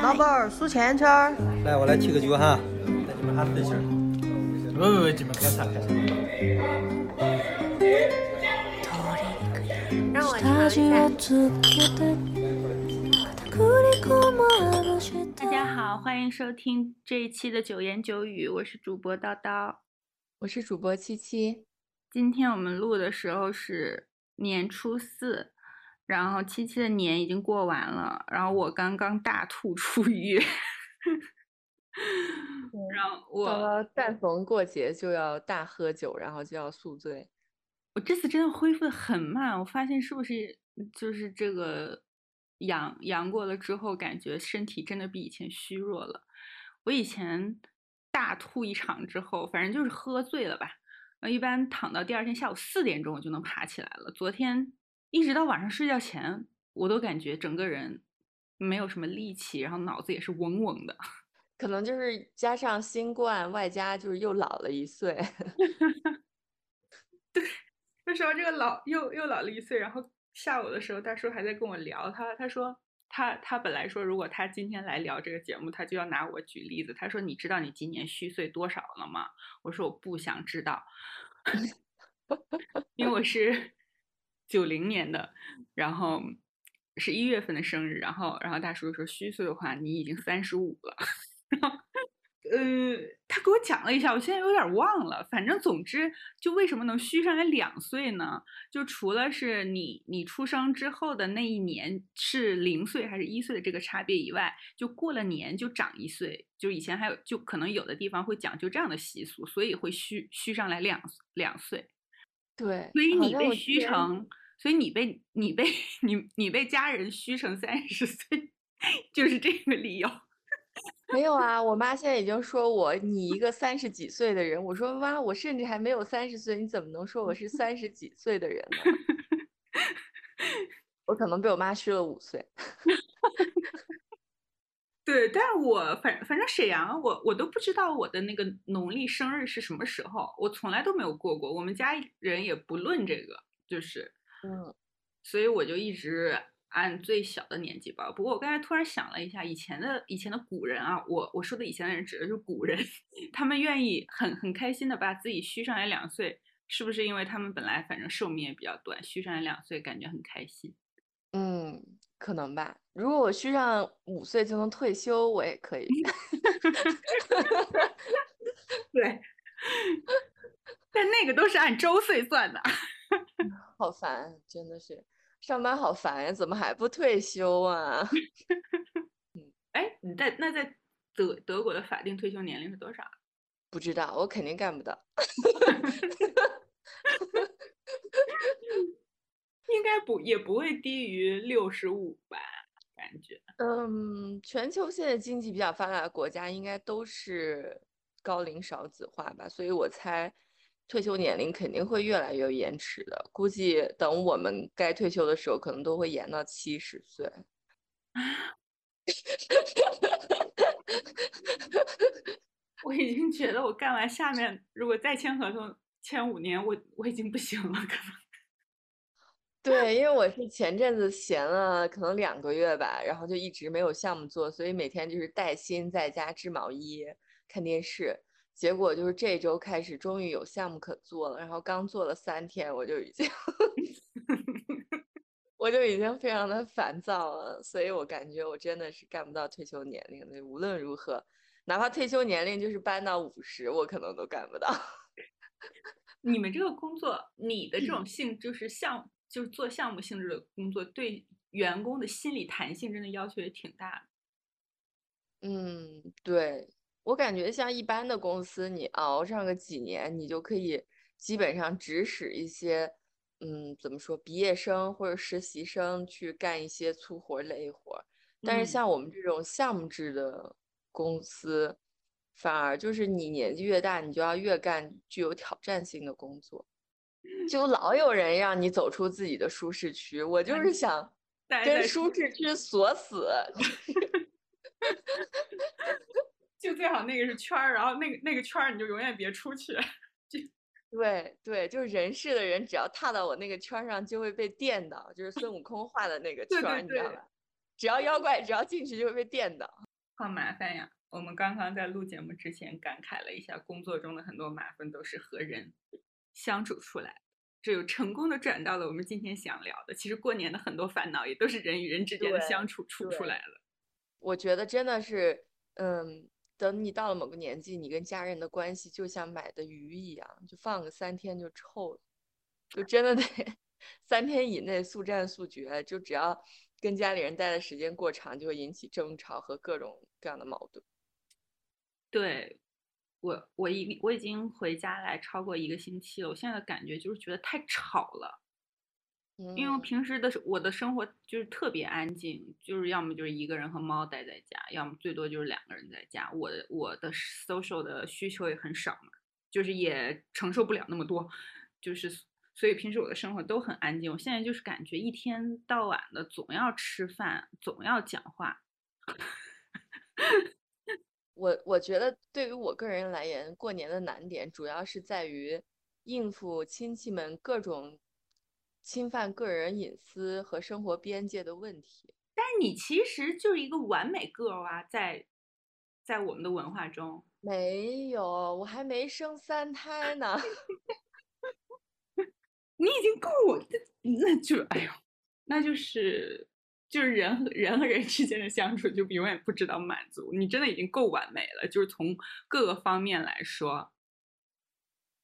老板儿数钱圈儿。来，我来提个酒哈，带你们哈分心。不不不，你们开啥开啥。让我尝一下。大家好，欢迎收听这一期的九言九语，我是主播叨叨，我是主播七七。今天我们录的时候是年初四。然后七七的年已经过完了，然后我刚刚大吐出狱，然后我但逢过节就要大喝酒，然后就要宿醉。我这次真的恢复的很慢，我发现是不是就是这个阳阳过了之后，感觉身体真的比以前虚弱了。我以前大吐一场之后，反正就是喝醉了吧，一般躺到第二天下午四点钟我就能爬起来了。昨天。一直到晚上睡觉前，我都感觉整个人没有什么力气，然后脑子也是嗡嗡的。可能就是加上新冠，外加就是又老了一岁。对，就说这个老又又老了一岁。然后下午的时候，大叔还在跟我聊，他他说他他本来说如果他今天来聊这个节目，他就要拿我举例子。他说你知道你今年虚岁多少了吗？我说我不想知道，因为我是。九零年的，然后是一月份的生日，然后然后大叔说虚岁的话，你已经三十五了。然后，呃，他给我讲了一下，我现在有点忘了。反正总之，就为什么能虚上来两岁呢？就除了是你你出生之后的那一年是零岁还是一岁的这个差别以外，就过了年就长一岁。就以前还有，就可能有的地方会讲究这样的习俗，所以会虚虚上来两两岁。对，所以你被虚成。所以你被你被 你你被家人虚成三十岁，就是这个理由。没有啊，我妈现在已经说我你一个三十几岁的人，我说妈，我甚至还没有三十岁，你怎么能说我是三十几岁的人呢？我可能被我妈虚了五岁。对，但是我反反正沈阳，我我都不知道我的那个农历生日是什么时候，我从来都没有过过，我们家人也不论这个，就是。嗯，所以我就一直按最小的年纪报。不过我刚才突然想了一下，以前的以前的古人啊，我我说的以前的人指的是古人，他们愿意很很开心的把自己虚上来两岁，是不是因为他们本来反正寿命也比较短，虚上来两岁感觉很开心？嗯，可能吧。如果我虚上五岁就能退休，我也可以。对，但那个都是按周岁算的。好烦，真的是上班好烦呀！怎么还不退休啊？嗯，哎，你在那在德德国的法定退休年龄是多少？不知道，我肯定干不到。应该不也不会低于六十五吧？感觉。嗯，全球现在经济比较发达的国家应该都是高龄少子化吧？所以我猜。退休年龄肯定会越来越延迟的，估计等我们该退休的时候，可能都会延到七十岁。我已经觉得我干完下面，如果再签合同签五年，我我已经不行了，可能。对，因为我是前阵子闲了可能两个月吧，然后就一直没有项目做，所以每天就是带薪在家织毛衣、看电视。结果就是这周开始，终于有项目可做了。然后刚做了三天，我就已经，我就已经非常的烦躁了。所以我感觉我真的是干不到退休年龄的。无论如何，哪怕退休年龄就是搬到五十，我可能都干不到。你们这个工作，你的这种性就是项，就是做项目性质的工作，对员工的心理弹性真的要求也挺大的。嗯，对。我感觉像一般的公司，你熬上个几年，你就可以基本上指使一些，嗯，怎么说，毕业生或者实习生去干一些粗活累活。但是像我们这种项目制的公司，反而就是你年纪越大，你就要越干具有挑战性的工作，就老有人让你走出自己的舒适区。我就是想跟舒适区锁死。就最好那个是圈儿，然后那个那个圈儿你就永远别出去。就对对，就是人事的人只要踏到我那个圈上就会被电到，就是孙悟空画的那个圈儿，你知道吧？只要妖怪只要进去就会被电到。好麻烦呀！我们刚刚在录节目之前感慨了一下，工作中的很多麻烦都是和人相处出来的，这又成功的转到了我们今天想聊的。其实过年的很多烦恼也都是人与人之间的相处处出来了。我觉得真的是，嗯，等你到了某个年纪，你跟家人的关系就像买的鱼一样，就放个三天就臭了，就真的得三天以内速战速决，就只要跟家里人待的时间过长，就会引起争吵和各种各样的矛盾。对我，我已我已经回家来超过一个星期了，我现在的感觉就是觉得太吵了。因为我嗯平时的我的生活就是特别安静，就是要么就是一个人和猫待在家，要么最多就是两个人在家。我的我的 social 的需求也很少嘛，就是也承受不了那么多，就是所以平时我的生活都很安静。我现在就是感觉一天到晚的总要吃饭，总要讲话。我我觉得对于我个人来言，过年的难点主要是在于应付亲戚们各种侵犯个人隐私和生活边界的问题。但是你其实就是一个完美 girl 啊，在在我们的文化中，没有，我还没生三胎呢。你已经够我，那就哎呦，那就是就是人和人和人之间的相处就永远不知道满足，你真的已经够完美了，就是从各个方面来说，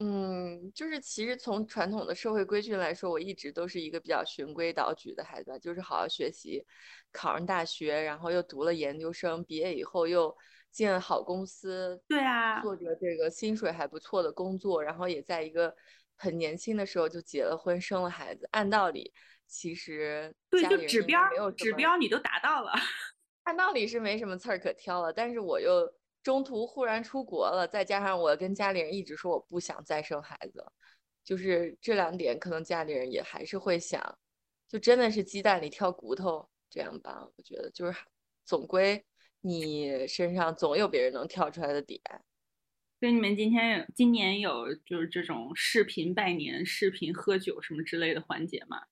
嗯，就是其实从传统的社会规矩来说，我一直都是一个比较循规蹈矩的孩子，就是好好学习，考上大学，然后又读了研究生，毕业以后又进了好公司，对啊，做着这个薪水还不错的工作，然后也在一个很年轻的时候就结了婚，生了孩子。按道理，其实对，就指标指标你都达到了，按道理是没什么刺儿可挑了，但是我又中途忽然出国了，再加上我跟家里人一直说我不想再生孩子，就是这两点，可能家里人也还是会想，就真的是鸡蛋里挑骨头这样吧。我觉得就是总归你身上总有别人能挑出来的点。所以你们今天有今年有就是这种视频拜年、视频喝酒什么之类的环节吗？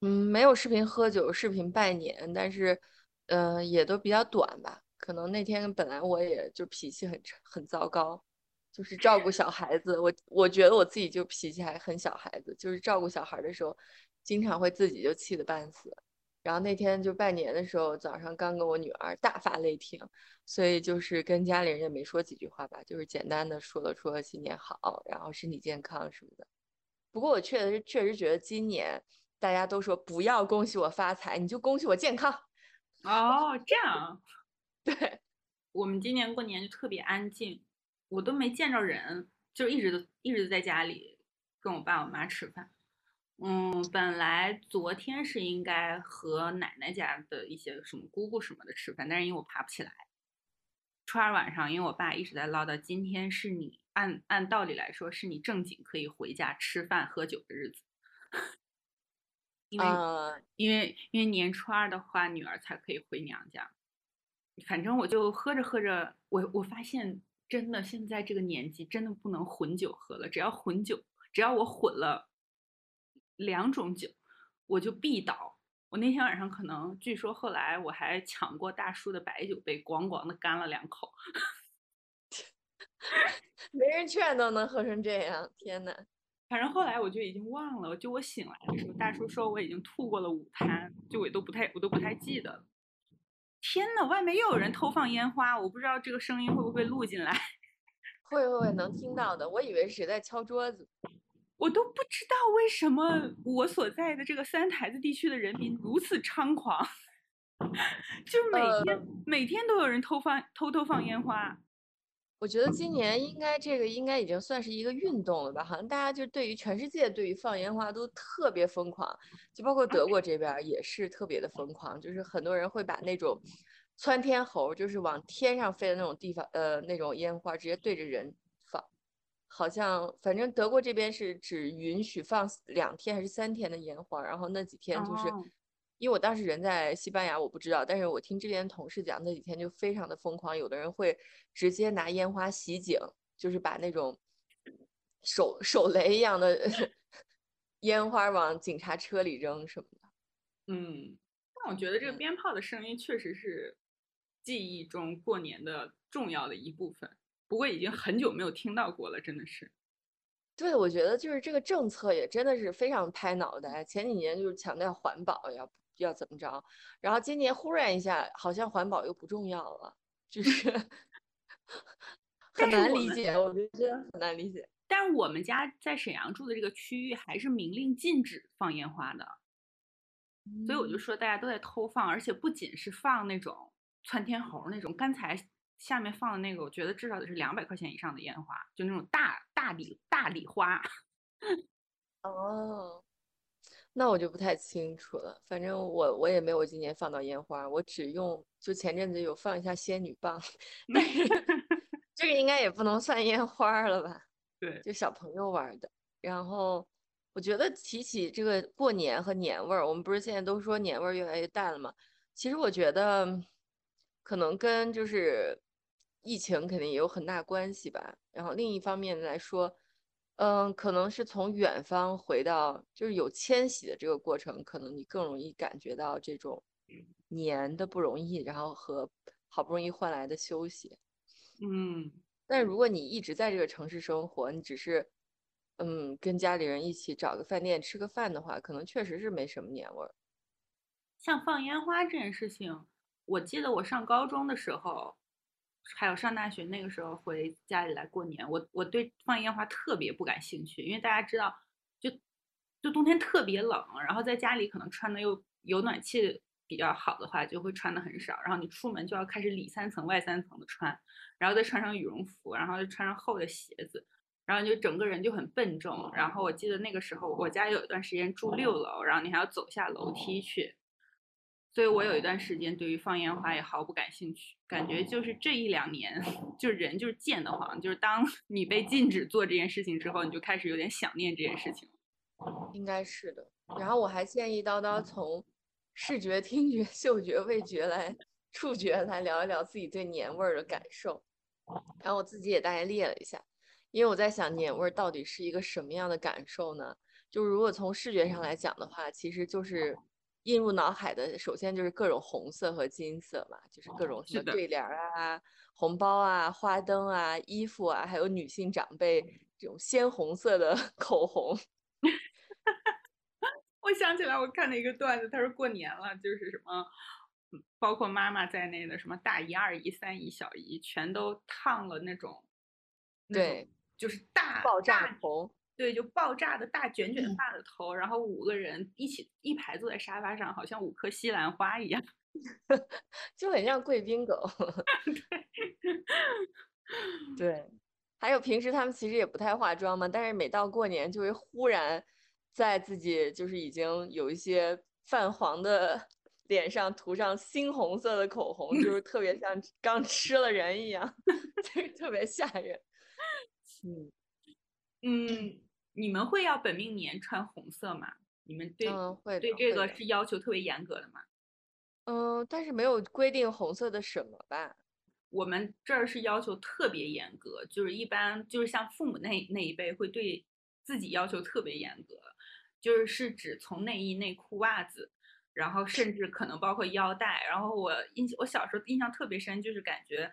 嗯，没有视频喝酒、视频拜年，但是，呃，也都比较短吧。可能那天本来我也就脾气很很糟糕，就是照顾小孩子，我我觉得我自己就脾气还很小孩子，就是照顾小孩的时候，经常会自己就气得半死。然后那天就拜年的时候，早上刚跟我女儿大发雷霆，所以就是跟家里人也没说几句话吧，就是简单的说了说新年好，然后身体健康什么的。不过我确实确实觉得今年大家都说不要恭喜我发财，你就恭喜我健康。哦，这样。对，我们今年过年就特别安静，我都没见着人，就一直都一直在家里跟我爸我妈吃饭。嗯，本来昨天是应该和奶奶家的一些什么姑姑什么的吃饭，但是因为我爬不起来。初二晚上，因为我爸一直在唠叨，今天是你按按道理来说是你正经可以回家吃饭喝酒的日子，因为、呃，因为因为年初二的话，女儿才可以回娘家。反正我就喝着喝着，我我发现真的现在这个年纪真的不能混酒喝了，只要混酒，只要我混了两种酒，我就必倒。我那天晚上可能，据说后来我还抢过大叔的白酒杯，咣咣的干了两口。没人劝都能喝成这样，天呐。反正后来我就已经忘了，就我醒来的时候，大叔说我已经吐过了五坛，就我都不太我都不太记得了。天呐，外面又有人偷放烟花，我不知道这个声音会不会录进来，会会会能听到的，我以为是谁在敲桌子。我都不知道为什么我所在的这个三台子地区的人民如此猖狂，就每天、每天都有人偷放偷偷放烟花。我觉得今年应该这个应该已经算是一个运动了吧？好像大家就对于全世界对于放烟花都特别疯狂，就包括德国这边也是特别的疯狂，就是很多人会把那种窜天猴，就是往天上飞的那种地方，呃，那种烟花直接对着人放。好像反正德国这边是只允许放两天还是三天的烟花，然后那几天就是。哦因为我当时人在西班牙，我不知道，但是我听这边同事讲，那几天就非常的疯狂，有的人会直接拿烟花袭警，就是把那种手手雷一样的 烟花往警察车里扔什么的。嗯，但我觉得这个嗯鞭炮的声音确实是记忆中过年的重要的一部分。不过已经很久没有听到过了，真的是。对，我觉得就是这个政策也真的是非常拍脑袋。前几年就是强调环保要要怎么着，然后今年忽然一下好像环保又不重要了，就是 很难理解，我觉得很难理解。但是我们家在沈阳住的这个区域还是明令禁止放烟花的，所以我就嗯说大家都在偷放，而且不仅是放那种窜天猴那种，刚才下面放的那个，我觉得至少得是两百块钱以上的烟花，就那种大大礼大礼花。哦，那我就不太清楚了。反正我我也没有今年放到烟花，我只用就前阵子有放一下仙女棒，但是 这个应该也不能算烟花了吧？对，就小朋友玩的。然后我觉得提起这个过年和年味儿，我们不是现在都说年味儿越来越淡了吗？其实我觉得可能跟就是疫情肯定也有很大关系吧。然后另一方面来说，嗯，可能是从远方回到，就是有迁徙的这个过程，可能你更容易感觉到这种年的不容易，然后和好不容易换来的休息。嗯，但如果你一直在这个城市生活，你只是，嗯，跟家里人一起找个饭店吃个饭的话，可能确实是没什么年味儿。像放烟花这件事情，我记得我上高中的时候，还有上大学那个时候回家里来过年，我我对放烟花特别不感兴趣，因为大家知道，就就冬天特别冷，然后在家里可能穿的又有暖气比较好的话，就会穿的很少，然后你出门就要开始里三层外三层的穿，然后再穿上羽绒服，然后再穿上厚的鞋子。然后就整个人就很笨重，然后我记得那个时候我家有一段时间住六楼，然后你还要走下楼梯去，所以我有一段时间对于放烟花也毫不感兴趣，感觉就是这一两年，就是人就是贱得慌，就是当 你被禁止做这件事情之后，你就开始有点想念这件事情。应该是的。然后我还建议叨叨从视觉、听觉、嗅觉、味觉来触觉来聊一聊自己对年味儿的感受。然后我自己也大概列了一下，因为我在想年味儿到底是一个什么样的感受呢？就如果从视觉上来讲的话，其实就是映入脑海的，首先就是各种红色和金色嘛，就是各种什么对联儿啊、红包啊、花灯啊、衣服啊，还有女性长辈这种鲜红色的 口红。我想起来，我看了一个段子，他说过年了，就是什么，嗯包括妈妈在内的什么大姨、二姨、三姨、小姨，全都烫了那种，对，就是大爆炸大头，对，就爆炸的大卷卷发的头，然后五个人一起一排坐在沙发上，好像五颗西兰花一样。就很像贵宾狗。对，还有平时他们其实也不太化妆嘛，但是每到过年就会忽然在自己就是已经有一些泛黄的 脸上涂上猩红色的口红，就是特别像刚吃了人一样，就是特别吓人。嗯嗯，你们会要本命年穿红色吗？你们对、嗯，会对这个是要求特别严格的吗？嗯，但是没有规定红色的什么吧？我们这儿是要求特别严格，就是一般就是像父母那那一辈会对自己要求特别严格，就是是指从内衣、内裤、袜子，然后甚至可能包括腰带。然后我印我小时候印象特别深，就是感觉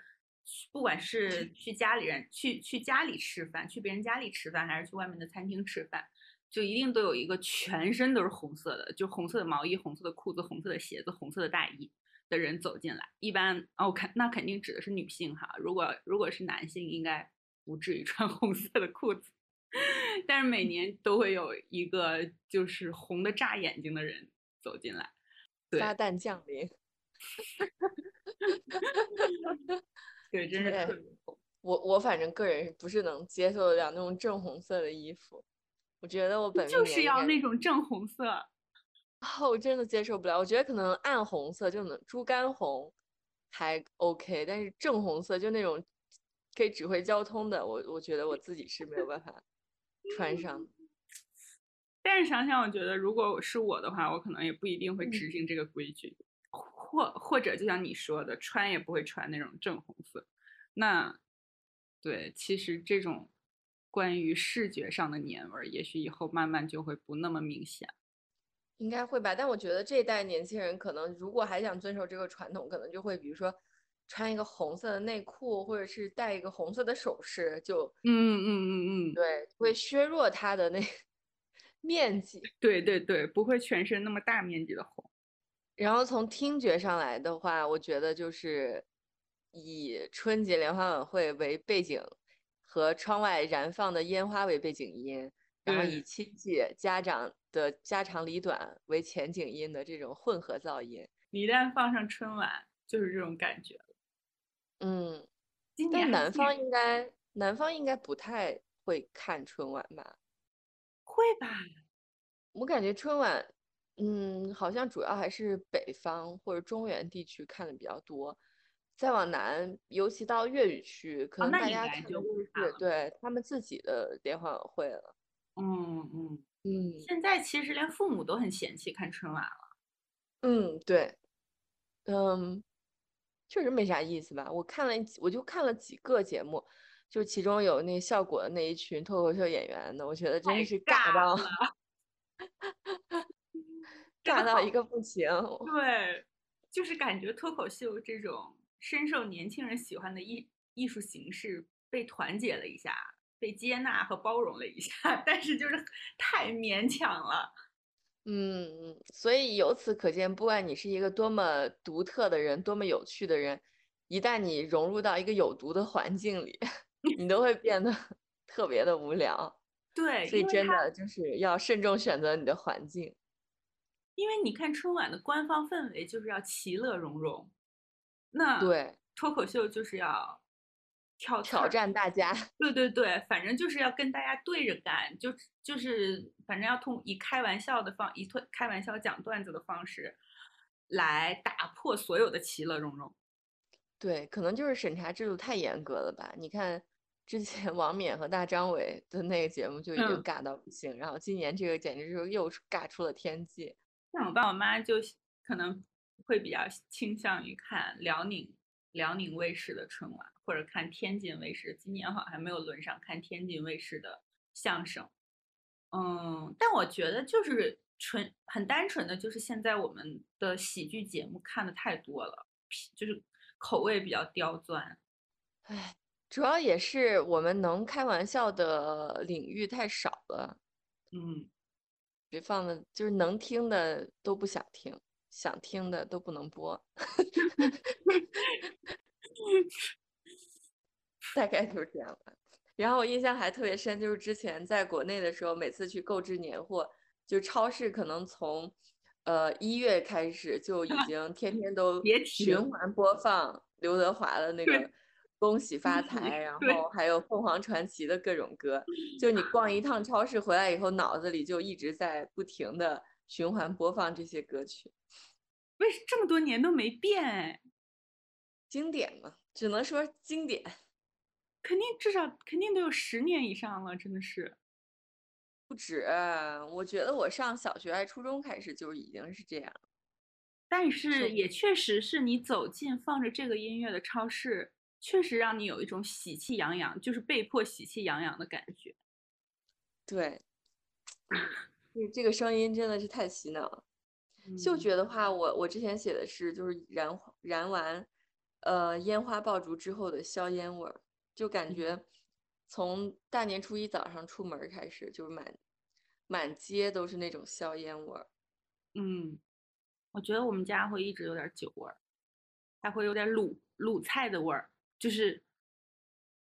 不管是去家里人去去家里吃饭，去别人家里吃饭，还是去外面的餐厅吃饭，就一定都有一个全身都是红色的，就红色的毛衣、红色的裤子、红色的鞋子、红色的大衣的人走进来。一般哦，肯那肯定指的是女性哈，如果如果是男性，应该不至于穿 红色的裤子。但是每年都会有一个就是红的炸眼睛的人走进来。对撒旦降临。对，真是特别红。我我反正个人不是能接受得了那种正红色的衣服？我觉得我本命就是要那种正红色。啊，我真的接受不了。我觉得可能暗红色就能猪肝红还 OK，但是正红色就那种可以指挥交通的，我我觉得我自己是没有办法穿上。但是想想，我觉得如果是我的话，我可能也不一定会执行这个规矩，或或者就像你说的，穿也不会穿那种正红色。那对，其实这种关于视觉上的年味儿，也许以后慢慢就会不那么明显。应该会吧，但我觉得这一代年轻人可能如果还想遵守这个传统，可能就会比如说穿一个红色的内裤，或者是戴一个红色的首饰，就嗯嗯嗯嗯，对，会削弱它的那 面积。对对对，不会全身那么大面积的红。然后从听觉上来的话，我觉得就是以春节联欢晚会为背景，和窗外燃放的烟花为背景音，然后以亲戚、家长的家长里短为前景音的这种混合噪音。你一旦放上春晚，就是这种感觉了。嗯，今年还但南方应该南方应该不太会看春晚吧？会吧？我感觉春晚，嗯，好像主要还是北方或者中原地区看的比较多。再往南，尤其到粤语区，可能大家看的该就不就是了对他们自己的联欢晚会了。嗯嗯。嗯现在其实连父母都很嫌弃看春晚了。嗯，对，嗯，确实没啥意思吧？我看了几，我就看了几个节目，就其中有那效果的那一群脱口秀演员的，我觉得真太是尬尬到了尬到一个不行。对，就是感觉脱口秀这种深受年轻人喜欢的艺艺术形式被团结了一下，被接纳和包容了一下，但是就是太勉强了。嗯，所以由此可见，不管你是一个多么独特的人，多么有趣的人，一旦你融入到一个有毒的环境里，你都会变得特别的无聊。对，所以真的就是要慎重选择你的环境。因为你看春晚的官方氛围就是要其乐融融，那对，脱口秀就是要挑挑战大家。对对对，反正就是要跟大家对着干，就就是反正要通以开玩笑的方，以脱开玩笑讲段子的方式，来打破所有的其乐融融。对，可能就是审查制度太严格了吧？你看之前 王冕和大张伟的那个节目就已经嗯尬到不行，然后今年这个简直就是又尬出了天际。像我爸我妈就可能会比较倾向于看辽宁辽宁卫视的春晚，或者看天津卫视。今年好像还没有轮上看天津卫视的相声。嗯，但我觉得就是纯很单纯的，就是现在我们的喜剧节目看的太多了，就是口味比较刁钻。唉，主要也是我们能开玩笑的领域太少了，嗯，别放的就是能听的都不想听，想听的都不能播，大概就是这样吧。然后我印象还特别深，就是之前在国内的时候，每次去购置年货，就超市可能从呃一月开始就已经天天都别循环播放刘德华的那个恭喜发财，然后还有凤凰传奇的各种歌。就你逛一趟超市回来以后，脑子里就一直在不停的循环播放这些歌曲，为什这么多年都没变哎？经典嘛，只能说经典。肯定至少肯定得有十年以上了，真的是。不止，我觉得我上小学还初中开始就已经是这样。但是是也确实是你走进放着这个音乐的超市，确实让你有一种喜气洋洋，就是被迫喜气洋洋的感觉。对，这这个声音真的是太洗脑了。嗅嗯觉的话，我我之前写的是就是燃燃完，呃烟花爆竹之后的硝烟味儿，就感嗯觉从大年初一早上出门儿开始，就是满满街都是那种硝烟味儿。嗯，我觉得我们家会一直有点酒味儿，还会有点卤卤菜的味儿，就是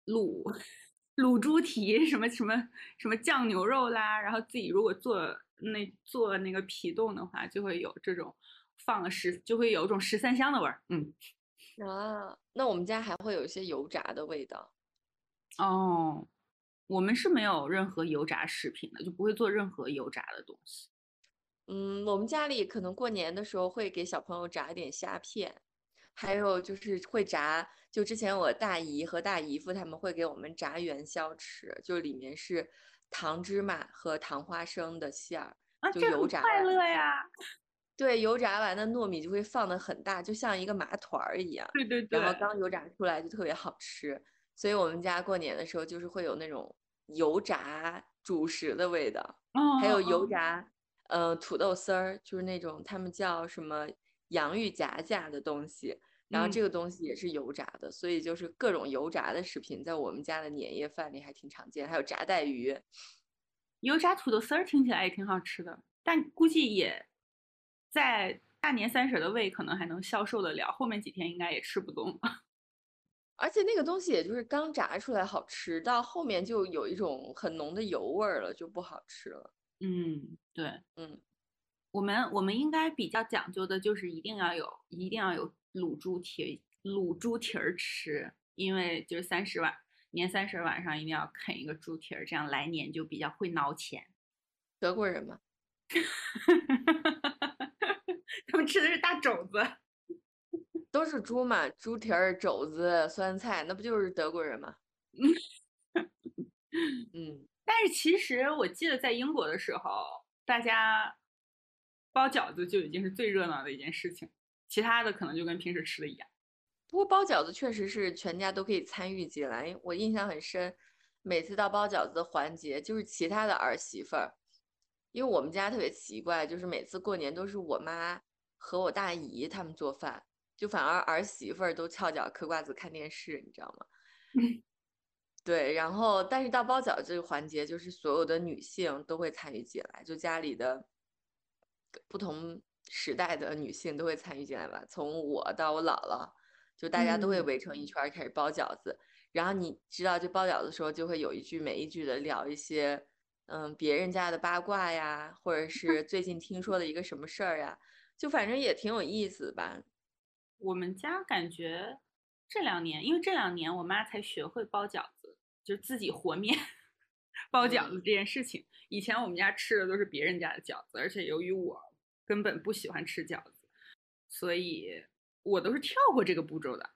卤 卤猪蹄什么什么什么酱牛肉啦，然后自己如果做那做那个皮冻的话，就会有这种放了十就会有一种十三香的味儿。嗯，啊，那我们家还会有一些油炸的味道。哦，我们是没有任何油炸食品的，就不会做任何油炸的东西。嗯，我们家里可能过年的时候会给小朋友炸一点虾片，还有就是会炸，就之前我大姨和大姨夫他们会给我们炸元宵吃，就里面是糖芝麻和糖花生的馅儿，啊，就油炸快乐呀！对，油炸完的糯米就会放的很大，就像一个麻团儿一样，对对对，然后刚油炸出来就特别好吃，所以我们家过年的时候就是会有那种油炸主食的味道。哦还有油炸，呃，土豆丝儿，就是那种他们叫什么洋芋夹夹的东西，然后嗯这个东西也是油炸的，所以就是各种油炸的食品在我们家的年夜饭里还挺常见，还有炸带鱼。油炸土豆丝儿听起来也挺好吃的，但估计也在大年三十的胃可能还能消受得了，后面几天应该也吃不动了。而且那个东西也就是刚炸出来好吃，到后面就有一种很浓的油味儿了，就不好吃了。嗯，对，嗯，我们我们应该比较讲究的就是一定要有一定要有卤猪蹄卤猪蹄儿吃，因为就是三十晚年三十晚上一定要啃一个猪蹄儿，这样来年就比较会挠钱。德国人嘛，他们吃的是大肘子。都是猪嘛，猪蹄儿、肘子、酸菜，那不就是德国人吗？嗯，但是其实我记得在英国的时候，大家包饺子就已经是最热闹的一件事情，其他的可能就跟平时吃的一样。不过包饺子确实是全家都可以参与进来，我印象很深。每次到包饺子的环节，就是其他的儿媳妇儿，因为我们家特别奇怪，就是每次过年都是我妈和我大姨他们做饭，就反而儿媳妇儿都翘脚嗑瓜子看电视，你知道吗？嗯对，然后但是到包饺子这个环节，就是所有的女性都会参与进来，就家里的不同时代的女性都会参与进来吧，从我到我姥姥，就大家都会嗯围成一圈儿开始包饺子。然后你知道，就包饺子的时候，就会有一句没一句的聊一些，嗯，别人家的八卦呀，或者是最近听说的一个什么事儿呀，就反正也挺有意思吧。我们家感觉这两年，因为这两年我妈才学会包饺子，就是自己和面包饺子嗯这件事情。以前我们家吃的都是别人家的饺子，而且由于我根本不喜欢吃饺子，所以我都是跳过这个步骤的。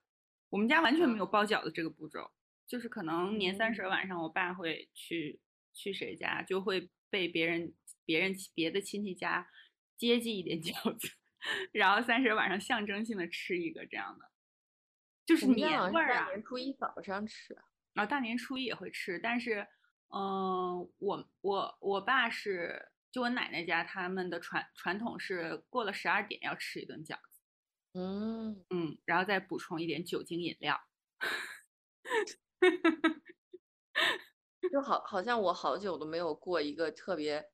我们家完全没有包饺子这个步骤，就是可能年三十嗯晚上，我爸会去去谁家，就会被别人别人别的亲戚家接济一点 饺子，然后三十晚上象征性的吃一个这样的，就是年味儿啊。大年初一早上吃，然后大年初一也会吃，但是，嗯、我我我爸是就我奶奶家他们的传传统是过了十二点要吃一顿饺子，嗯，嗯，然后再补充一点酒精饮料。就好好像我好久都没有过一个特别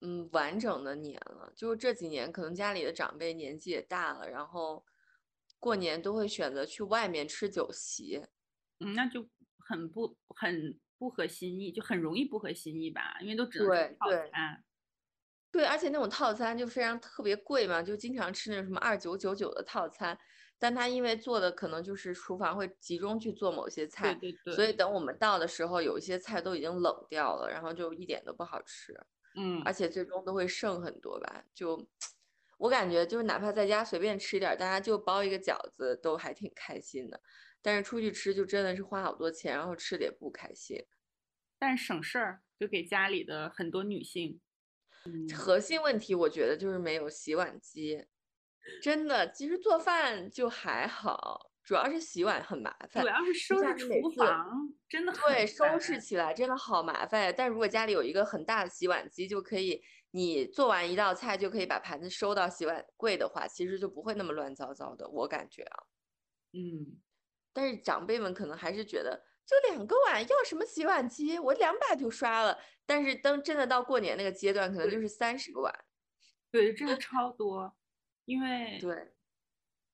嗯完整的年了，就是这几年可能家里的长辈年纪也大了，然后过年都会选择去外面吃酒席。嗯，那就很不很不合心意，就很容易不合心意吧，因为都只能套对餐。对，而且那种套餐就非常特别贵嘛，就经常吃那种什么二九九九的套餐，但他因为做的可能就是厨房会集中去做某些菜，对对对，所以等我们到的时候，有一些菜都已经冷掉了，然后就一点都不好吃。嗯而且最终都会剩很多吧。就我感觉，就是哪怕在家随便吃一点儿，大家就包一个饺子都还挺开心的。但是出去吃就真的是花好多钱，然后吃的也不开心。但是省事儿，就给家里的很多女性，嗯，核心问题我觉得就是没有洗碗机，真的，其实做饭就还好，主要是洗碗很麻烦主。要是收拾厨房真的对，收拾起来真的好麻烦。但如果家里有一个很大的洗碗机，就可以你做完一道菜就可以把盘子收到洗碗柜的话，其实就不会那么乱糟糟的。我感觉啊，嗯。但是长辈们可能还是觉得，就两个碗，要什么洗碗机？我两把就刷了。但是等真的到过年那个阶段，可能就是三十个碗。对，这个超多，因为对，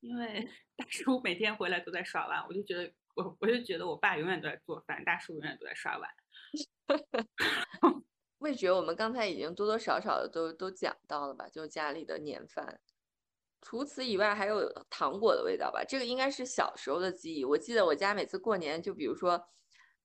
因为大叔每天回来都在刷碗，我就觉得我我就觉得我爸永远都在做饭，大叔永远都在刷碗。味觉我们刚才已经多多少少的都都讲到了吧，就家里的年饭。除此以外，还有糖果的味道吧，这个应该是小时候的记忆。我记得我家每次过年，就比如说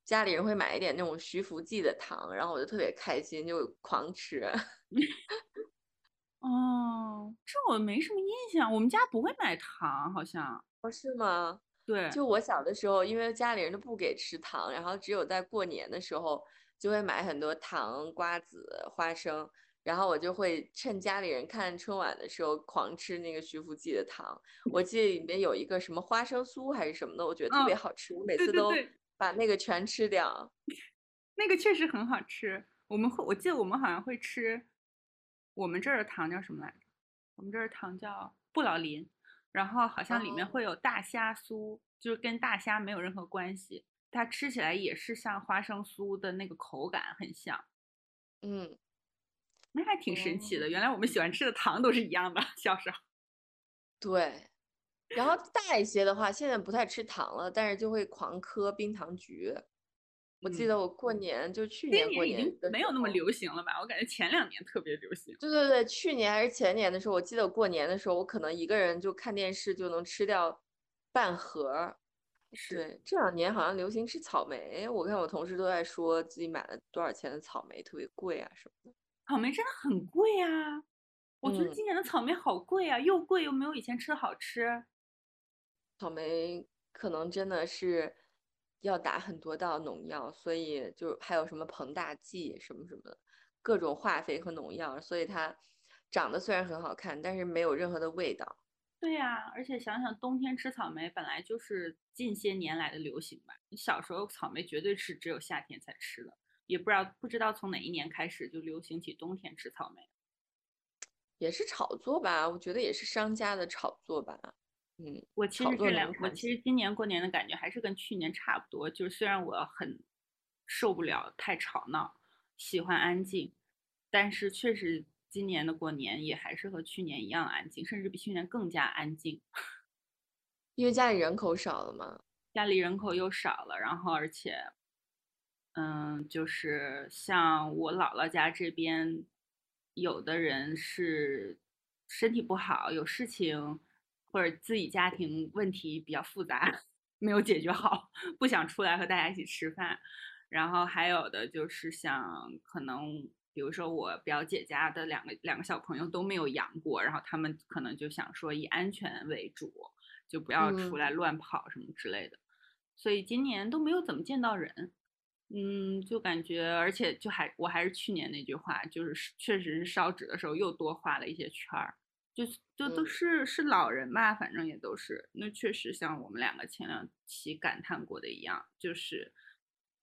家里人会买一点那种徐福记的糖，然后我就特别开心，就狂吃。哦，这我没什么印象，我们家不会买糖，好像。哦，是吗？对，就我小的时候，因为家里人都不给吃糖，然后只有在过年的时候就会买很多糖、瓜子、花生，然后我就会趁家里人看春晚的时候狂吃那个徐福记的糖。我记得里面有一个什么花生酥还是什么的，我觉得特别嗯好吃，我每次都把那个全吃掉。那个确实很好吃。我们会，我记得我们好像会吃，我们这儿的糖叫什么来着？我们这儿的糖叫布老林，然后好像里面哦会有大虾酥，就是跟大虾没有任何关系，它吃起来也是像花生酥的那个口感很像，嗯，那还挺神奇的。哦原来我们喜欢吃的糖都是一样的，小时候。对。然后大一些的话，现在不太吃糖了，但是就会狂嗑冰糖橘。我记嗯得我过年就去年过年没有那么流行了吧？我感觉前两年特别流行。对对对，去年还是前年的时候，我记得我过年的时候，我可能一个人就看电视就能吃掉半盒对，这两年好像流行吃草莓，我看我同事都在说自己买了多少钱的草莓，特别贵啊什么的。草莓真的很贵啊！我觉得嗯今年的草莓好贵啊，又贵又没有以前吃的好吃。草莓可能真的是要打很多道农药，所以就还有什么膨大剂什么什么的，各种化肥和农药，所以它长得虽然很好看，但是没有任何的味道。对呀、而且想想冬天吃草莓本来就是近些年来的流行吧。你小时候草莓绝对是只有夏天才吃的，也不知道不知道从哪一年开始就流行起冬天吃草莓。也是炒作吧，我觉得也是商家的炒作吧。嗯，我其实这两我其实今年过年的感觉还是跟去年差不多，就是虽然我很受不了太吵闹，喜欢安静，但是确实今年的过年也还是和去年一样安静，甚至比去年更加安静。因为家里人口少了嘛。家里人口又少了，然后而且，嗯，就是像我姥姥家这边，有的人是身体不好，有事情，或者自己家庭问题比较复杂，没有解决好，不想出来和大家一起吃饭。然后还有的就是像可能，比如说我表姐家的两个两个小朋友都没有阳过，然后他们可能就想说以安全为主，就不要出嗯来乱跑什么之类的。所以今年都没有怎么见到人，嗯，就感觉，而且就还我还是去年那句话，就是确实是烧纸的时候又多画了一些圈儿，就就都嗯。是是老人吧，反正也都是，那确实像我们两个前两期感叹过的一样，就是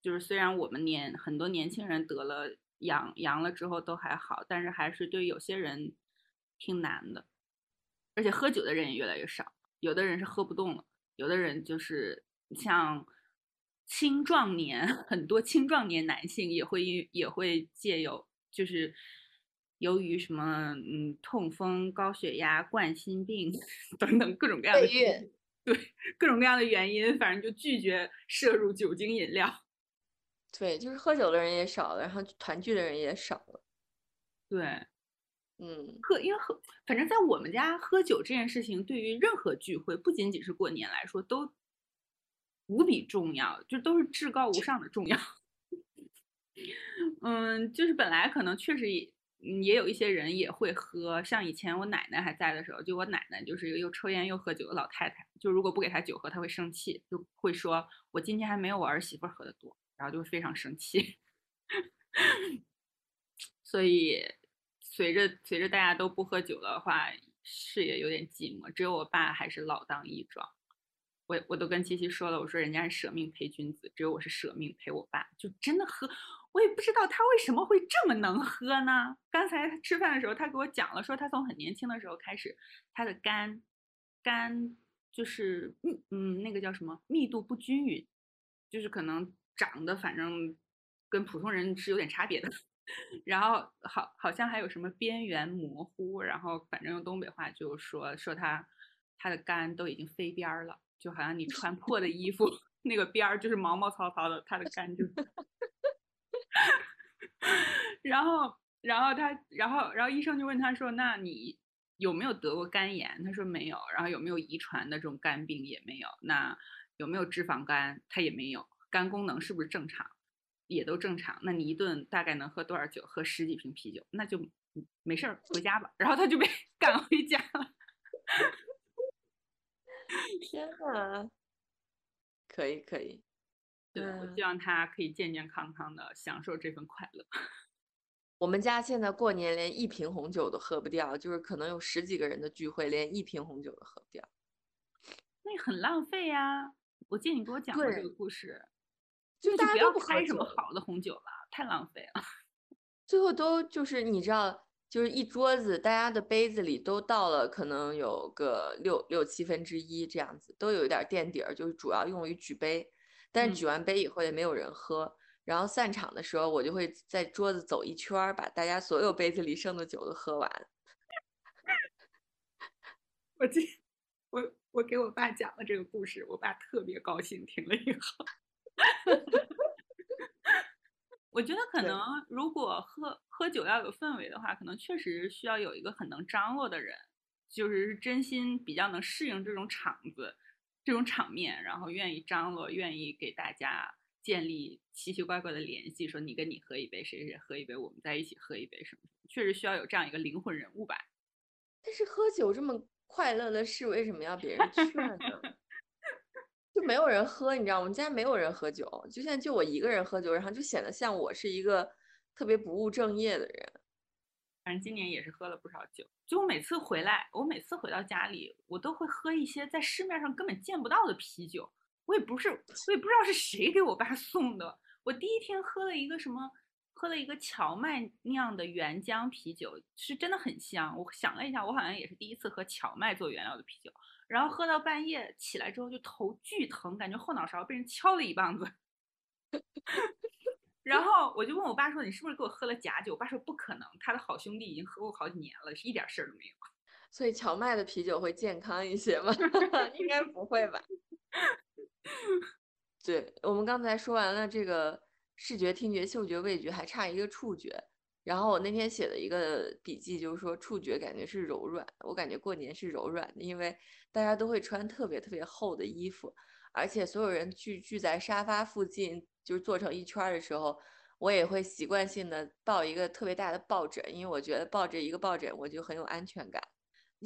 就是虽然我们年很多年轻人得了阳阳了之后都还好，但是还是对有些人挺难的，而且喝酒的人也越来越少，有的人是喝不动了，有的人就是像青壮年，很多青壮年男性也会因也会借有就是由于什么嗯痛风、高血压、冠心病 等等各种各样的对各种各样的原因，反正就拒绝摄入酒精饮料。对，就是喝酒的人也少了，然后团聚的人也少了。对，嗯，喝，因为喝，反正在我们家喝酒这件事情，对于任何聚会，不仅仅是过年来说，都无比重要，就都是至高无上的重要。嗯，就是本来可能确实也嗯也有一些人也会喝，像以前我奶奶还在的时候，就我奶奶就是一个又抽烟又喝酒的老太太，就如果不给她酒喝，她会生气，就会说我今天还没有我儿媳妇喝的多，然后就会非常生气。所以随着随着大家都不喝酒的话，事业有点寂寞，只有我爸还是老当益壮。我我都跟七七说了，我说人家是舍命陪君子，只有我是舍命陪我爸，就真的喝，我也不知道他为什么会这么能喝呢？刚才吃饭的时候，他给我讲了，说他从很年轻的时候开始，他的肝肝就是密嗯那个叫什么密度不均匀，就是可能长得反正跟普通人是有点差别的。然后好好像还有什么边缘模糊，然后反正用东北话就说说他他的肝都已经飞边儿了，就好像你穿破的衣服 那个边儿就是毛毛糙糙的，他的肝就，然后然后他然后然后医生就问他说，那你有没有得过肝炎？他说没有，然后有没有遗传的这种肝病也没有，那有没有脂肪肝？他也没有，肝功能是不是正常？也都正常，那你一顿大概能喝多少酒？喝十几瓶啤酒，那就没事儿，回家吧。然后他就被 赶回家了。天呐，可以可以，对，我嗯希望他可以健健康康的享受这份快乐。我们家现在过年连一瓶红酒都喝不掉，就是可能有十几个人的聚会，连一瓶红酒都喝不掉。那很浪费呀。我记得你给我讲过这个故事，就那就不要大家都不喝开什么好的红酒了，太浪费了。最后都就是你知道，就是一桌子大家的杯子里都倒了，可能有个六六七分之一这样子，都有一点垫底儿，就是主要用于举杯。但是举完杯以后也没有人喝，然后散场的时候我就会在桌子走一圈儿，把大家所有杯子里剩的酒都喝完。我记，我我给我爸讲了这个故事，我爸特别高兴，听了以后。我觉得可能如果喝喝酒要有氛围的话，可能确实需要有一个很能张罗的人，就是真心比较能适应这种场子、这种场面，然后愿意张罗，愿意给大家建立奇奇怪怪的联系，说你跟你喝一杯，谁谁喝一杯，我们在一起喝一杯什么，确实需要有这样一个灵魂人物吧。但是喝酒这么快乐的事，为什么要别人劝呢？就没有人喝，你知道吗，我们家没有人喝酒，就现在就我一个人喝酒，然后就显得像我是一个特别不务正业的人。反正今年也是喝了不少酒，就我每次回来，我每次回到家里，我都会喝一些在市面上根本见不到的啤酒。我也不是，我也不知道是谁给我爸 送的。我第一天喝了一个什么，喝了一个荞麦酿的原浆啤酒，是真的很香。我想了一下，我好像也是第一次喝荞麦做原料的啤酒。然后喝到半夜起来之后就头巨疼，感觉后脑勺被人敲了一棒子。然后我就问我爸说：“你是不是给我喝了假酒？”我爸说：“不可能，他的好兄弟已经喝过好几年了，是一点事儿都没有。”所以荞麦的啤酒会健康一些吗？应该不会吧。对我们刚才说完了这个视觉、听觉、嗅觉、味觉，还差一个触觉。然后我那天写的一个笔记就是说，触觉感觉是柔软，我感觉过年是柔软的，因为大家都会穿特别特别厚的衣服，而且所有人聚聚在沙发附近，就是坐成一圈的时候，我也会习惯性的抱一个特别大的抱枕，因为我觉得抱着一个抱枕我就很有安全感，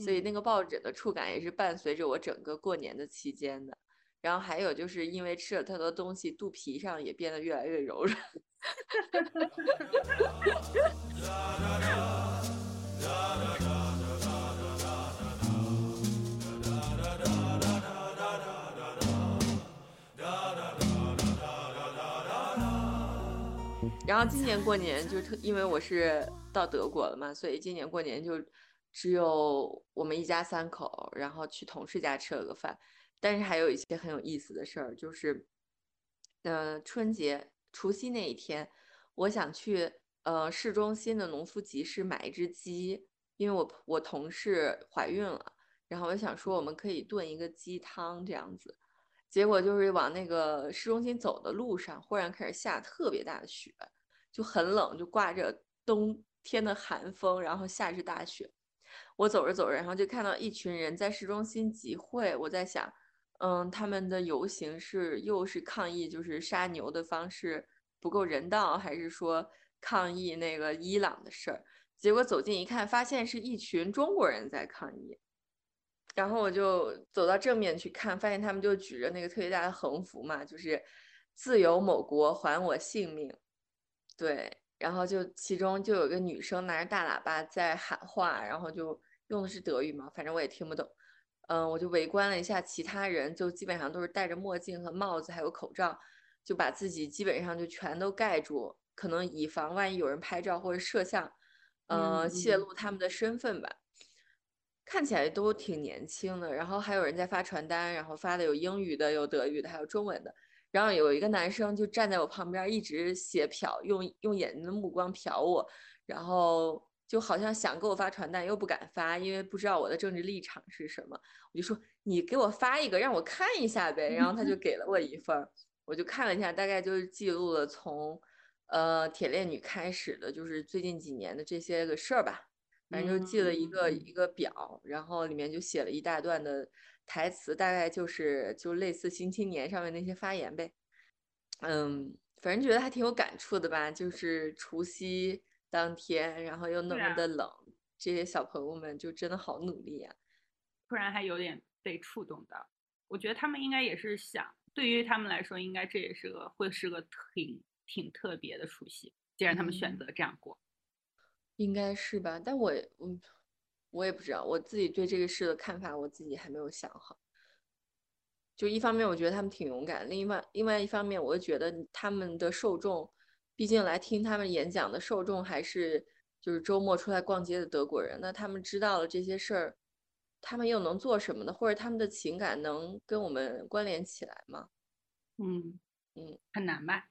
所以那个抱枕的触感也是伴随着我整个过年的期间的。然后还有就是因为吃了太多东西，肚皮上也变得越来越柔软。然后今年过年就特，因为我是到德国了嘛，所以今年过年就只有我们一家三口，然后去同事家吃了个饭。但是还有一些很有意思的事儿，就是，呃，春节除夕那一天，我想去呃市中心的农夫集市买一只鸡，因为我我同事怀孕了，然后我想说我们可以炖一个鸡汤这样子，结果就是往那个市中心走的路上，忽然开始下特别大的雪。就很冷，就挂着冬天的寒风，然后下着大雪。我走着走着，然后就看到一群人在市中心集会。我在想，嗯，他们的游行是又是抗议，就是杀牛的方式不够人道，还是说抗议那个伊朗的事儿？结果走近一看，发现是一群中国人在抗议。然后我就走到正面去看，发现他们就举着那个特别大的横幅嘛，就是“自由某国还我性命”。对，然后就其中就有个女生拿着大喇叭在喊话，然后就用的是德语嘛，反正我也听不懂。嗯，我就围观了一下，其他人就基本上都是戴着墨镜和帽子，还有口罩，就把自己基本上就全都盖住，可能以防万一有人拍照或者摄像，呃，泄露他们的身份吧。看起来都挺年轻的，然后还有人在发传单，然后发的有英语的，有德语的，还有中文的。然后有一个男生就站在我旁边，一直斜瞟，用用眼睛的目光瞟我，然后就好像想给我发传单，又不敢发，因为不知道我的政治立场是什么。我就说你给我发一个，让我看一下呗。然后他就给了我一份，我就看了一下，大概就是记录了从呃铁链女开始的，就是最近几年的这些个事儿吧。反正就记了一个一个表，然后里面就写了一大段的。台词大概就是就类似《新青年》上面那些发言呗，嗯，反正觉得还挺有感触的吧。就是除夕当天，然后又那么的冷，这些小朋友们就真的好努力呀。突然还有点被触动到，我觉得他们应该也是想，对于他们来说，应该这也是个会是个挺挺特别的除夕。既然他们选择这样过，应该是吧？但我嗯。我也不知道，我自己对这个事的看法，我自己还没有想好。就一方面，我觉得他们挺勇敢；另外，另外一方面，我觉得他们的受众，毕竟来听他们演讲的受众还是就是周末出来逛街的德国人，那他们知道了这些事儿，他们又能做什么呢？或者他们的情感能跟我们关联起来吗？嗯嗯，很难吧？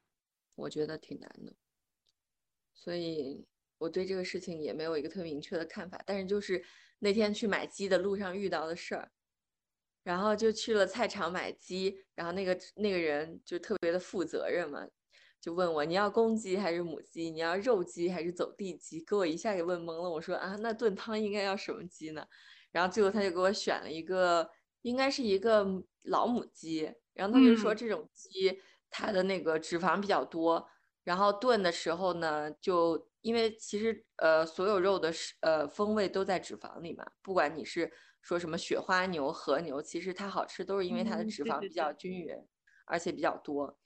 我觉得挺难的，所以我对这个事情也没有一个特明确的看法。但是就是那天去买鸡的路上遇到的事儿，然后就去了菜场买鸡，然后那个那个人就特别的负责任嘛，就问我你要公鸡还是母鸡，你要肉鸡还是走地鸡，给我一下给问懵了。我说啊，那炖汤应该要什么鸡呢？然后最后他就给我选了一个，应该是一个老母鸡，然后他就说嗯这种鸡。它的那个脂肪比较多，然后炖的时候呢，就因为其实呃所有肉的是呃风味都在脂肪里嘛，不管你是说什么雪花牛、和牛，其实它好吃都是因为它的脂肪比较对均匀，而且比较多，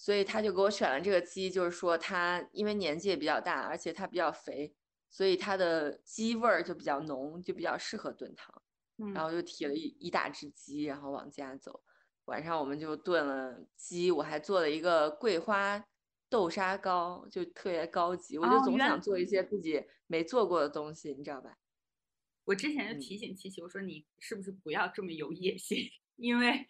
所以他就给我选了这个鸡，就是说它因为年纪也比较大，而且它比较肥，所以它的鸡味儿就比较浓，就比较适合炖汤。嗯然后就提了一一大只鸡，然后往家走。晚上我们就炖了鸡，我还做了一个桂花豆沙糕，就特别高级。我就总想做一些自己没做过的东西，你知道吧？我之前就嗯提醒七七，我说你是不是不要这么有野心，因为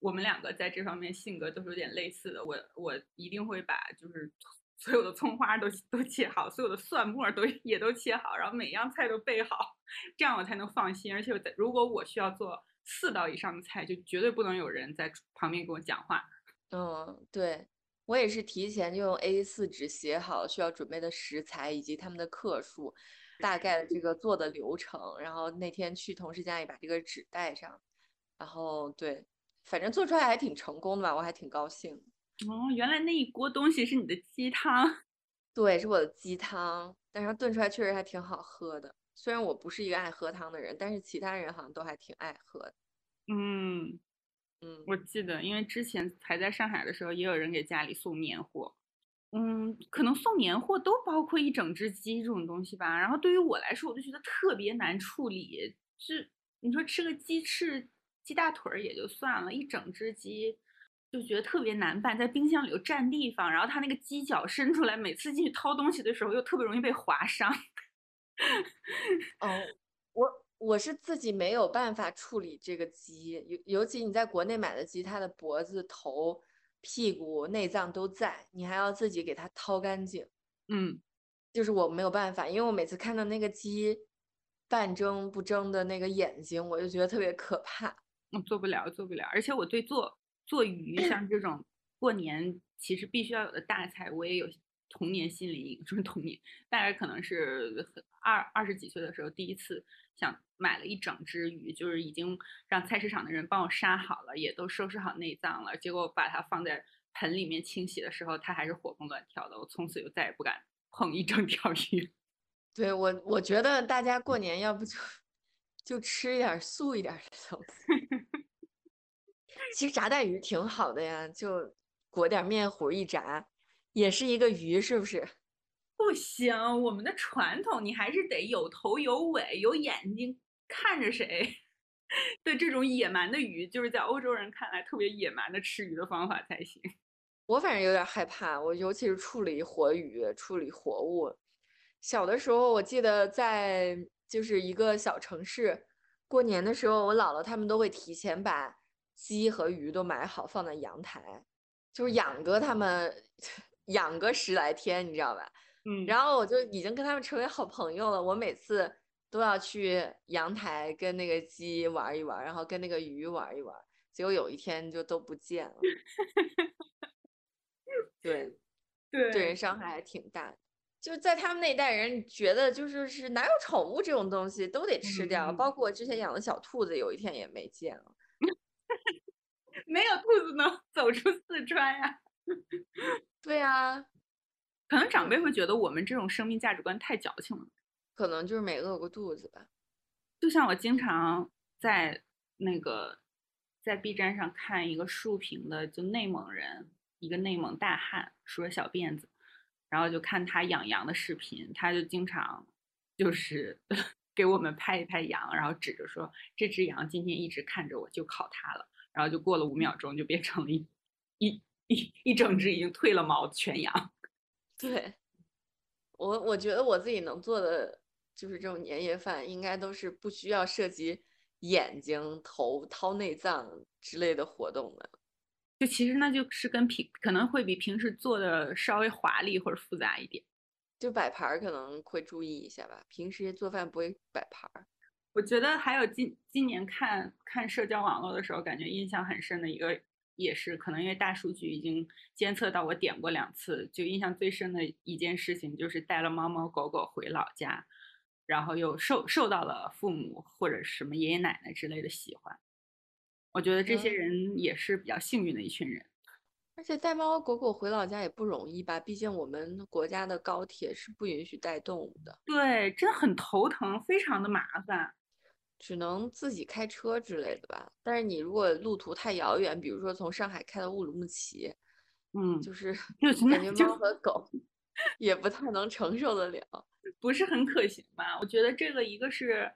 我们两个在这方面性格都是有点类似的。我我一定会把就是 所有的葱花都都切好，所有的蒜末都 也都切好，然后每样菜都备好，这样我才能放心。而且我在如果我需要做四道以上的菜，就绝对不能有人在旁边跟我讲话。嗯，对，我也是提前就用 A4 纸写好需要准备的食材以及他们的克数，大概的这个做的流程，然后那天去同事家里把这个纸带上，然后对，反正做出来还挺成功的吧，我还挺高兴。哦，原来那一锅东西是你的鸡汤。对，是我的鸡汤，但是它炖出来确实还挺好喝的。虽然我不是一个爱喝汤的人，但是其他人好像都还挺爱喝的。嗯，嗯，我记得，因为之前还在上海的时候，也有人给家里送年货。嗯，可能送年货都包括一整只鸡这种东西吧。然后对于我来说，我就觉得特别难处理。是你说吃个鸡翅、鸡大腿儿也就算了，一整只鸡就觉得特别难办，在冰箱里又占地方，然后它那个鸡脚伸出来，每次进去掏东西的时候又特别容易被划伤。哦，我我是自己没有办法处理这个鸡，尤尤其你在国内买的鸡，它的脖子、头、屁股、内脏都在，你还要自己给它掏干净，嗯，就是我没有办法，因为我每次看到那个鸡半睁不睁的那个眼睛，我就觉得特别可怕。我做不了，做不了。而且我对做做鱼，像这种过年其实必须要有的大菜，我也有童年心理阴影。就是童年，大概可能是二二十几岁的时候，第一次想买了一整只鱼，就是已经让菜市场的人帮我杀好了，也都收拾好内脏了。结果把它放在盆里面清洗的时候，它还是活蹦乱跳的。我从此就再也不敢碰一整条鱼。对我，我觉得大家过年要不就就吃一点素一点的东西。其实炸带鱼挺好的呀，就裹点面糊一炸，也是一个鱼，是不是？不行，我们的传统你还是得有头有尾有眼睛看着谁 对这种野蛮的鱼，就是在欧洲人看来特别野蛮的吃鱼的方法才行。我反正有点害怕，我尤其是处理活鱼、处理活物。小的时候，我记得在就是一个小城市，过年的时候，我姥姥他们都会提前把鸡和鱼都买好，放在阳台，就是养个他们 养个十来天，你知道吧？嗯然后我就已经跟他们成为好朋友了。我每次都要去阳台跟那个鸡玩一玩，然后跟那个鱼玩一玩。结果有一天就都不见了。对，对对人伤害还挺大的。就是在他们那一代人觉得，就是是哪有宠物这种东西都得吃掉，嗯包括我之前养的小兔子，有一天也没见了。没有兔子能走出四川呀。对啊，可能长辈会觉得我们这种生命价值观太矫情了。可能就是没饿过肚子吧。就像我经常在那个在 B 站上看一个竖屏的，就内蒙人，一个内蒙大汉梳着小辫子，然后就看他养羊的视频，他就经常就是 给我们拍一拍羊，然后指着说这只羊今天一直看着我，就靠它了，然后就过了五秒钟，就变成了一一一一整只已经褪了毛的全羊。对，我我觉得我自己能做的就是这种年夜饭，应该都是不需要涉及眼睛、头、掏内脏之类的活动的。就其实那就是跟平可能会比平时做的稍微华丽或者复杂一点。就摆盘儿可能会注意一下吧，平时做饭不会摆盘儿。我觉得还有今今年看看社交网络的时候，感觉印象很深的一个，也是可能因为大数据已经监测到我点过两次，就印象最深的一件事情就是带了猫猫狗狗回老家，然后又受受到了父母或者什么爷爷奶奶之类的喜欢。我觉得这些嗯人也是比较幸运的一群人。而且带猫猫狗狗回老家也不容易吧？毕竟我们国家的高铁是不允许带动物的，对，真的很头疼，非常的麻烦。只能自己开车之类的吧。但是你如果路途太遥远，比如说从上海开到乌鲁木齐，嗯，就是就感觉猫和狗也不太能承受得了。不是很可行吧？我觉得这个一个是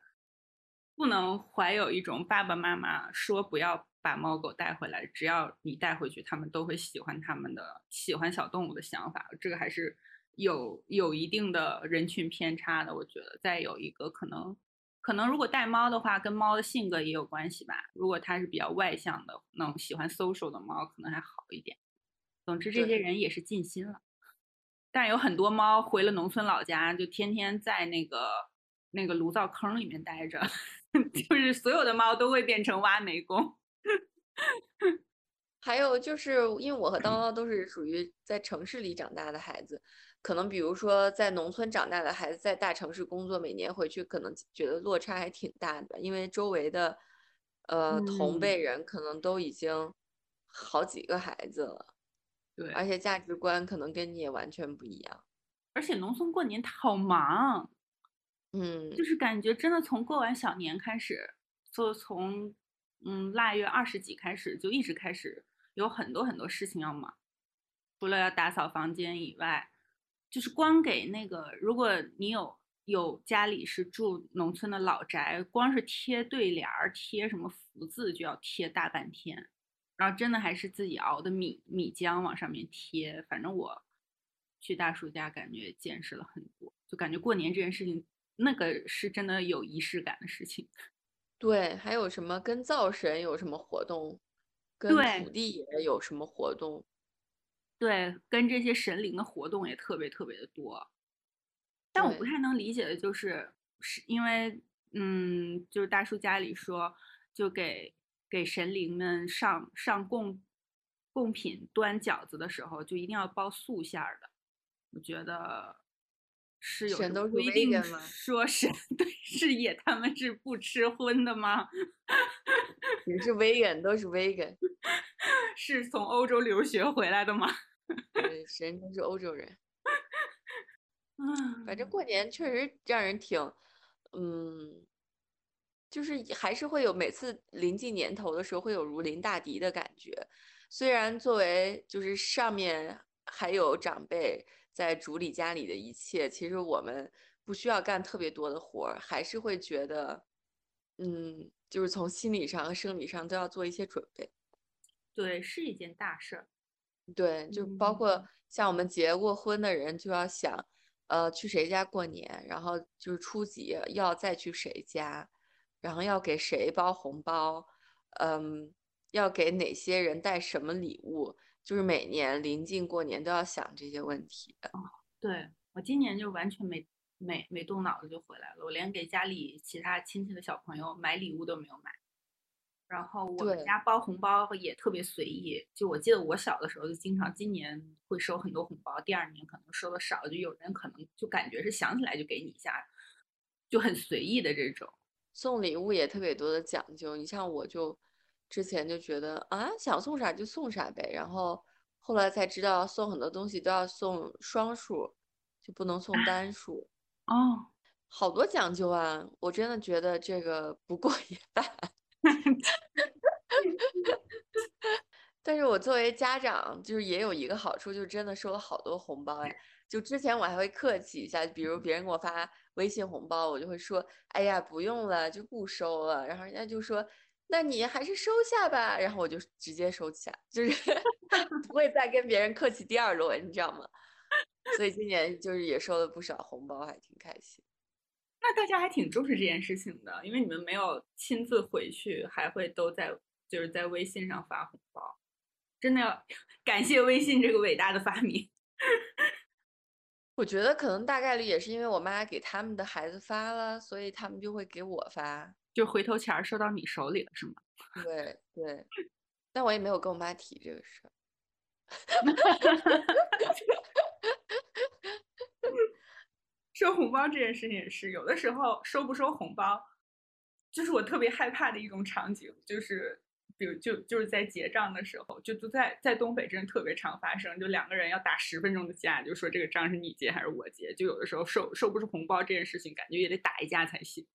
不能怀有一种爸爸妈妈说不要把猫狗带回来，只要你带回去，他们都会喜欢他们的喜欢小动物的想法，这个还是有有一定的人群偏差的。我觉得再有一个可能，可能如果带猫的话，跟猫的性格也有关系吧。如果它是比较外向的，那种喜欢 social 的猫，可能还好一点。总之，这些人也是尽心了。但有很多猫回了农村老家，就天天在那个那个炉灶坑里面待着，就是所有的猫都会变成挖煤工。还有就是因为我和叨叨都是属于在城市里长大的孩子，可能比如说在农村长大的孩子，在大城市工作，每年回去可能觉得落差还挺大的，因为周围的呃同辈人可能都已经好几个孩子了，对，而且价值观可能跟你也完全不一样。而且农村过年他好忙，嗯，就是感觉真的从过完小年开始，就从嗯腊月二十几开始，就一直开始有很多很多事情要忙，除了要打扫房间以外，就是光给那个，如果你有有家里是住农村的老宅，光是贴对联儿、贴什么福字就要贴大半天，然后真的还是自己熬的米米浆往上面贴，反正我去大叔家感觉见识了很多，就感觉过年这件事情，那个是真的有仪式感的事情。对，还有什么跟灶神有什么活动，跟对土地爷有什么活动？对，跟这些神灵的活动也特别特别的多。但我不太能理解的就是，是因为，嗯，就是大叔家里说，就给给神灵们上上供贡品端饺子的时候，就一定要包素馅儿的。我觉得是有什么神都是 vegan 吗说神对是也他们是不吃荤的吗？也是 vegan 都是 vegan，是从欧洲留学回来的吗？对，神都是欧洲人。嗯，反正过年确实让人挺，嗯，就是还是会有每次临近年头的时候会有如临大敌的感觉。虽然作为就是上面还有长辈在主理家里的一切，其实我们不需要干特别多的活儿，还是会觉得，嗯，就是从心理上和生理上都要做一些准备。对，是一件大事儿。对，就包括嗯像我们结过婚的人，就要想，呃，去谁家过年，然后就是初几要再去谁家，然后要给谁包红包，嗯，要给哪些人带什么礼物，就是每年临近过年都要想这些问题。对我今年就完全没没没动脑子就回来了，我连给家里其他亲戚的小朋友买礼物都没有买。然后我们家包红包也特别随意，就我记得我小的时候就经常今年会收很多红包，第二年可能收的少，就有人可能就感觉是想起来就给你一下，就很随意的这种。送礼物也特别多的讲究，你像我就之前就觉得啊，想送啥就送啥呗，然后后来才知道送很多东西都要送双数，就不能送单数。哦，好多讲究啊！我真的觉得这个不过也罢。但是我作为家长，就是也有一个好处，就是真的收了好多红包呀。就之前我还会客气一下，比如别人给我发微信红包，我就会说：“哎呀，不用了，就不收了。”然后人家就说：“那你还是收下吧。”然后我就直接收下，就是 不会再跟别人客气第二轮，你知道吗？所以今年就是也收了不少红包，还挺开心。那大家还挺重视这件事情的，因为你们没有亲自回去，还会都在就是在微信上发红包，真的要 感谢微信这个伟大的发明。我觉得可能大概率也是因为我妈给他们的孩子发了，所以他们就会给我发。就回头钱儿收到你手里了，是吗？对对，但我也没有跟我妈提这个事儿。收红包这件事情也是，有的时候收不收红包，就是我特别害怕的一种场景，就是比如就就是在结账的时候，就都在在东北真的特别常发生，就两个人要打十分钟的架，就说这个账是你结还是我结，就有的时候收收不出红包这件事情，感觉也得打一架才行。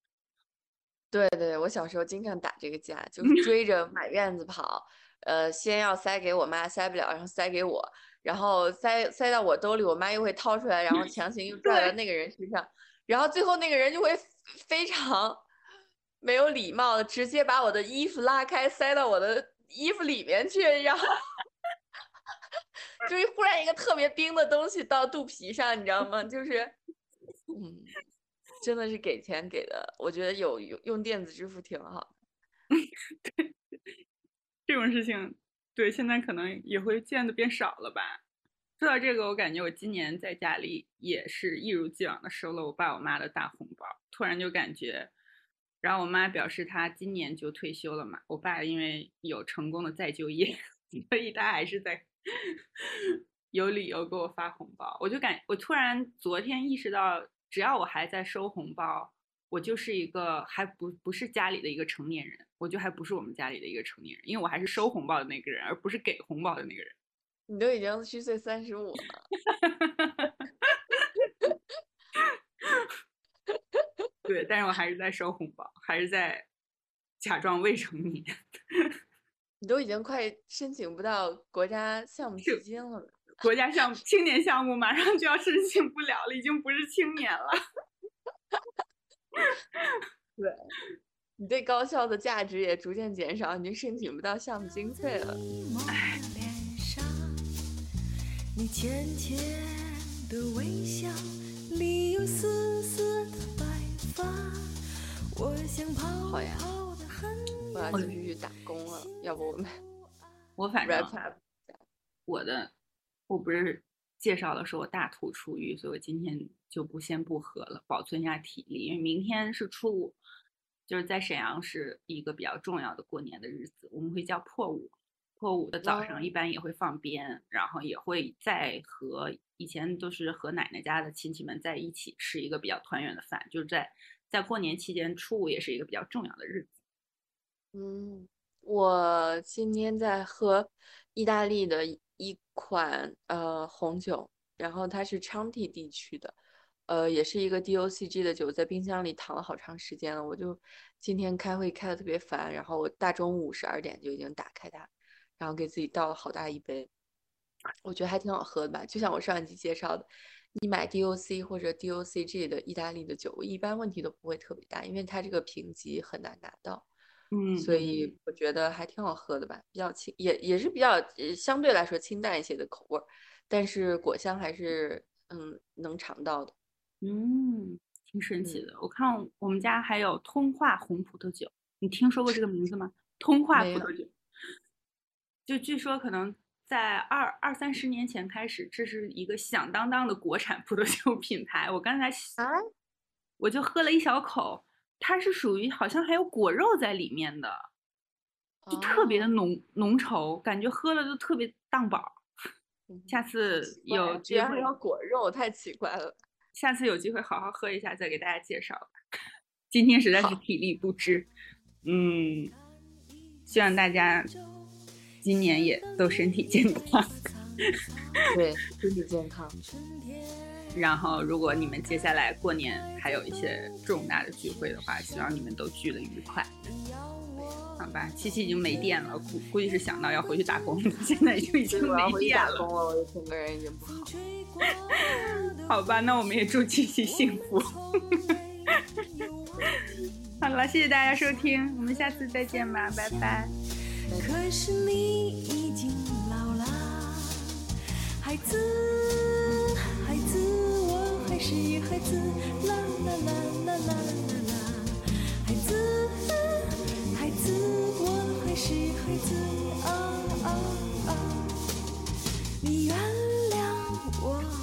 对对，我小时候经常打这个架，就是追着满院子跑，呃，先要塞给我妈，塞不了，然后塞给我。然后塞塞到我兜里，我妈又会掏出来，然后强行又 拽到那个人身上，然后最后那个人就会非常没有礼貌的直接把我的衣服拉开，塞到我的衣服里面去，然后 就是忽然一个特别冰的东西到肚皮上，你知道吗？就是，嗯，真的是给钱给的，我觉得有用用电子支付挺好的。对，这种事情。对，现在可能也会见的变少了吧。说到这个，我感觉我今年在家里也是一如既往的收了我爸我妈的大红包。突然就感觉，然后我妈表示她今年就退休了嘛。我爸因为有成功的再就业，所以他还是在 有理由给我发红包。我就感，我突然昨天意识到，只要我还在收红包。我就是一个还不不是家里的一个成年人，我就还不是我们家里的一个成年人，因为我还是收红包的那个人，而不是给红包的那个人。你都已经虚岁三十五了，对，但是我还是在收红包，还是在假装未成年。你都已经快申请不到国家项目基金了，国家项目青年项目马上就要申请不了了，已经不是青年了。对，你对高校的价值也逐渐减少，已经申请不到项目经费了。好呀，我要继续去打工了。要不我们，我反正我的，我不是。介绍了说我大吐出狱，所以我今天就不先不喝了，保存一下体力。因为明天是初五，就是在沈阳是一个比较重要的过年的日子，我们会叫破五。破五的早上一般也会放鞭，然后也会再和以前都是和奶奶家的亲戚们在一起吃一个比较团圆的饭，就是在在过年期间，初五也是一个比较重要的日子。嗯，我今天在喝意大利的。一款呃红酒，然后它是昌提地区的，呃，也是一个 DOCG 的酒，在冰箱里躺了好长时间了。我就今天开会开的特别烦，然后我大中午十二点就已经打开它，然后给自己倒了好大一杯，我觉得还挺好喝的吧。就像我上一集介绍的，你买 DOC 或者 DOCG 的意大利的酒，我一般问题都不会特别大，因为它这个评级很难拿到。嗯，所以我觉得还挺好喝的吧，比较清，也也是比较相对来说清淡一些的口味儿，但是果香还是嗯能尝到的。嗯，挺神奇的。我看我们家还有通化红葡萄酒，你听说过这个名字吗？通化葡萄酒，就据说可能在二二三十年前开始，这是一个响当当的国产 葡萄酒品牌。我刚才啊，我就喝了一小口。它是属于好像还有果肉在里面的，就特别的浓浓稠，感觉喝了就特别当饱。下次有机会要果肉，太奇怪了。下次有机会好好喝一下，再给大家介绍吧。今天实在是体力不支，嗯，希望大家今年也都身体健康。对，身体健康。然后，如果你们接下来过年还有一些重大的聚会的话，希望你们都聚的愉快。好吧，七七已经没电了，估估计是想到要回去打工，现在就已经没电了。工了，我整个人已经不好。好吧，那我们也祝七七幸福。好了，谢谢大家收听，我们下次再见吧，拜拜。可是你已经老了，孩子。还是孩子，啦啦啦啦啦啦啦，孩子，孩子，我还是孩子，啊啊啊！你原谅我。